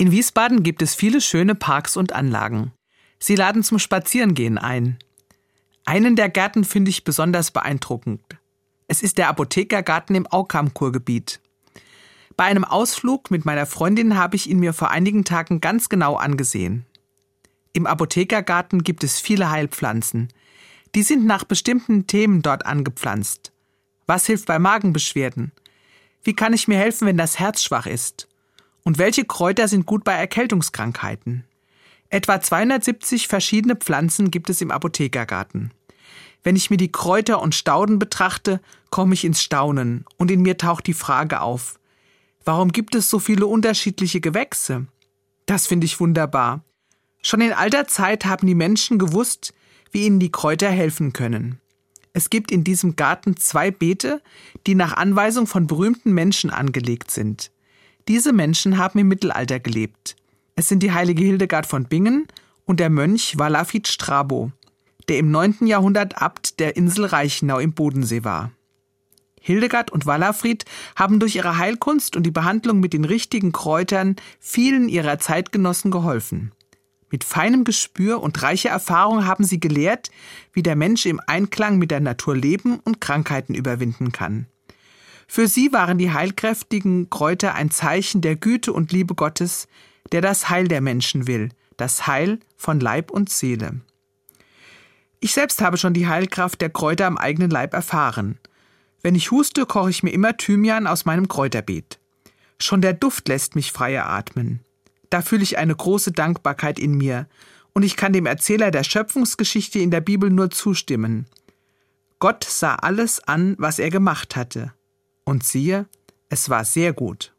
In Wiesbaden gibt es viele schöne Parks und Anlagen. Sie laden zum Spazierengehen ein. Einen der Gärten finde ich besonders beeindruckend. Es ist der Apothekergarten im Aukam-Kurgebiet. Bei einem Ausflug mit meiner Freundin habe ich ihn mir vor einigen Tagen ganz genau angesehen. Im Apothekergarten gibt es viele Heilpflanzen. Die sind nach bestimmten Themen dort angepflanzt. Was hilft bei Magenbeschwerden? Wie kann ich mir helfen, wenn das Herz schwach ist? Und welche Kräuter sind gut bei Erkältungskrankheiten? Etwa 270 verschiedene Pflanzen gibt es im Apothekergarten. Wenn ich mir die Kräuter und Stauden betrachte, komme ich ins Staunen und in mir taucht die Frage auf, warum gibt es so viele unterschiedliche Gewächse? Das finde ich wunderbar. Schon in alter Zeit haben die Menschen gewusst, wie ihnen die Kräuter helfen können. Es gibt in diesem Garten zwei Beete, die nach Anweisung von berühmten Menschen angelegt sind. Diese Menschen haben im Mittelalter gelebt. Es sind die heilige Hildegard von Bingen und der Mönch Walafit Strabo, der im 9. Jahrhundert Abt der Insel Reichenau im Bodensee war. Hildegard und Wallafried haben durch ihre Heilkunst und die Behandlung mit den richtigen Kräutern vielen ihrer Zeitgenossen geholfen. Mit feinem Gespür und reicher Erfahrung haben sie gelehrt, wie der Mensch im Einklang mit der Natur leben und Krankheiten überwinden kann. Für sie waren die heilkräftigen Kräuter ein Zeichen der Güte und Liebe Gottes, der das Heil der Menschen will, das Heil von Leib und Seele. Ich selbst habe schon die Heilkraft der Kräuter am eigenen Leib erfahren. Wenn ich huste, koche ich mir immer Thymian aus meinem Kräuterbeet. Schon der Duft lässt mich freier atmen. Da fühle ich eine große Dankbarkeit in mir, und ich kann dem Erzähler der Schöpfungsgeschichte in der Bibel nur zustimmen. Gott sah alles an, was er gemacht hatte und siehe, es war sehr gut.